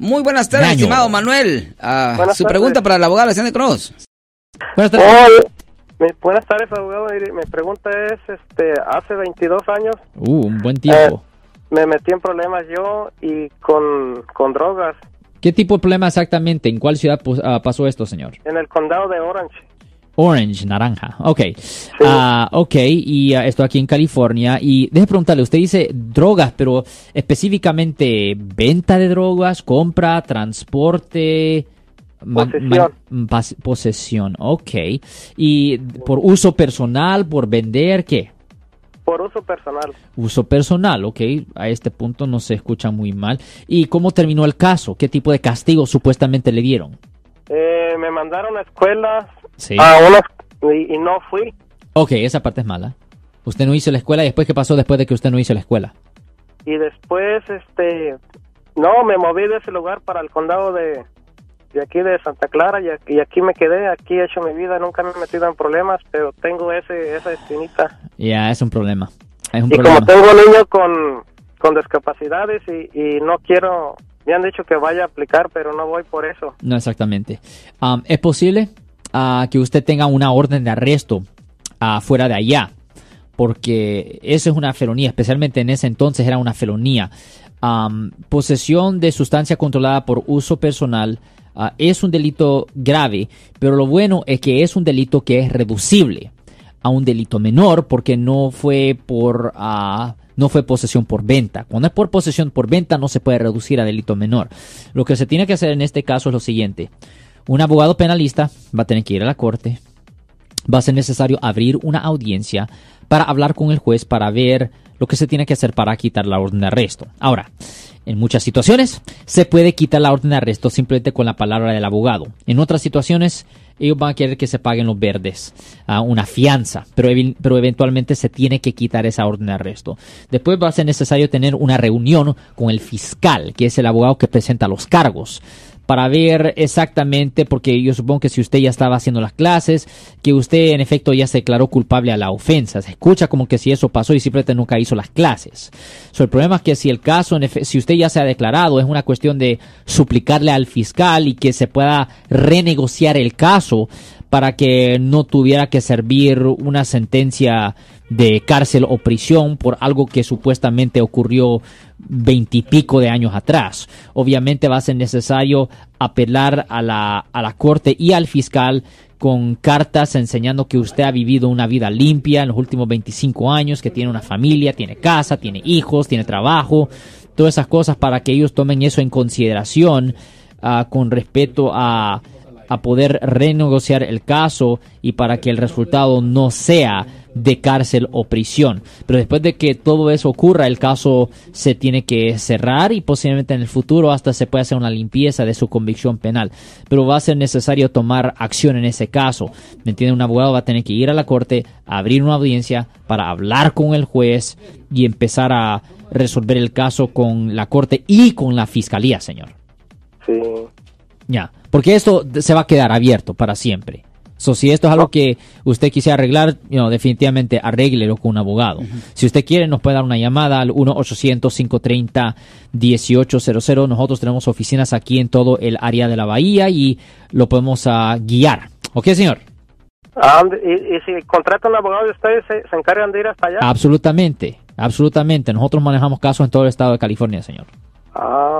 Muy buenas tardes, Daño. estimado Manuel. Ah, su tardes. pregunta para el abogado Alexander Cross. Buenas tardes. Hola. Buenas tardes, abogado. Mi pregunta es, este, hace 22 años Uh, un buen tiempo. me metí en problemas yo y con, con drogas ¿Qué tipo de problema exactamente? ¿En cuál ciudad pues, ah, pasó esto, señor? en el condado de Orange. Orange, naranja. Ok. Ah, ok, y ah, esto aquí en California. Y déjeme preguntarle, usted dice drogas, pero específicamente venta de drogas, compra, transporte. Posesión. posesión, ok. ¿Y por uso personal, por vender, qué? Por uso personal. Uso personal, ok. A este punto no se escucha muy mal. ¿Y cómo terminó el caso? ¿Qué tipo de castigo supuestamente le dieron? Eh, me mandaron a escuela Sí. a unos y, y no fui. Ok, esa parte es mala. Usted no hizo la escuela y después, ¿qué pasó después de que usted no hizo la escuela? Y después, este, no, me moví de ese lugar para el condado de, de aquí de Santa Clara y aquí, y aquí me quedé, aquí he hecho mi vida, nunca me he metido en problemas, pero tengo ese, esa espinita. Ya, es un problema. Es un Y problema. como tengo un niño con, con discapacidades y, y no quiero, me han dicho que vaya a aplicar, pero no voy por eso. No exactamente. Um, es posible ah, que usted tenga una orden de arresto ah, fuera de allá, porque eso es una felonía, especialmente en ese entonces era una felonía. Posesión de sustancia controlada por uso personal ah, es un delito grave, pero lo bueno es que es un delito que es reducible a un delito menor porque no fue por ah, no fue posesión por venta. Cuando es por posesión por venta no se puede reducir a delito menor. Lo que se tiene que hacer en este caso es lo siguiente. Un abogado penalista va a tener que ir a la corte, va a ser necesario abrir una audiencia para hablar con el juez para ver lo que se tiene que hacer para quitar la orden de arresto. Ahora, en muchas situaciones se puede quitar la orden de arresto simplemente con la palabra del abogado. En otras situaciones ellos van a querer que se paguen los verdes, a una fianza, pero, pero eventualmente se tiene que quitar esa orden de arresto. Después va a ser necesario tener una reunión con el fiscal, que es el abogado que presenta los cargos para ver exactamente, porque yo supongo que si usted ya estaba haciendo las clases, que usted en efecto ya se declaró culpable a la ofensa. Se escucha como que si eso pasó y simplemente nunca hizo las clases. So, el problema es que si el caso, si usted ya se ha declarado, es una cuestión de suplicarle al fiscal y que se pueda renegociar el caso para que no tuviera que servir una sentencia de cárcel o prisión por algo que supuestamente ocurrió veintipico de años atrás. Obviamente va a ser necesario apelar a la, a la corte y al fiscal con cartas enseñando que usted ha vivido una vida limpia en los últimos 25 años, que tiene una familia, tiene casa, tiene hijos, tiene trabajo, todas esas cosas para que ellos tomen eso en consideración ah, con respecto a, a poder renegociar el caso y para que el resultado no sea de cárcel o prisión. Pero después de que todo eso ocurra, el caso se tiene que cerrar y posiblemente en el futuro hasta se puede hacer una limpieza de su convicción penal. Pero va a ser necesario tomar acción en ese caso. ¿Me entiende? Un abogado va a tener que ir a la corte, abrir una audiencia para hablar con el juez y empezar a resolver el caso con la corte y con la fiscalía, señor. Sí. Ya, porque esto se va a quedar abierto para siempre. So, si esto es algo que usted quisiera arreglar, you know, definitivamente arréglelo con un abogado. Si usted quiere, nos puede dar una llamada al 1-800-530-1800. Nosotros tenemos oficinas aquí en todo el área de la bahía y lo podemos ah, guiar. ¿Ok, señor? Ah, y, y si contratan un abogado de ustedes, ¿se, se encargan de ir hasta allá? Absolutamente, absolutamente. Nosotros manejamos casos en todo el estado de California, señor. Ah,